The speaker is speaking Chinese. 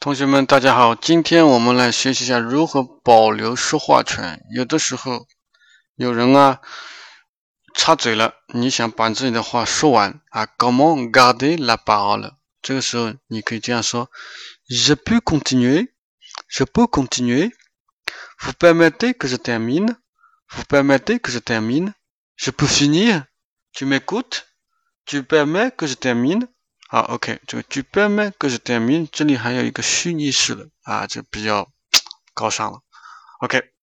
同学们，大家好，今天我们来学习一下如何保留说话权。有的时候，有人啊插嘴了，你想把自己的话说完啊，comment garder la parole？这个时候你可以这样说：Je peux continuer？Je peux continuer？Vous permettez que je termine？Vous permettez que je termine？Je peux finir？Tu m'écoutes？Tu permets que je termine？好，OK，这个剧本呢，个是点名，这里还有一个虚拟式的，啊，就比较 高尚了，OK。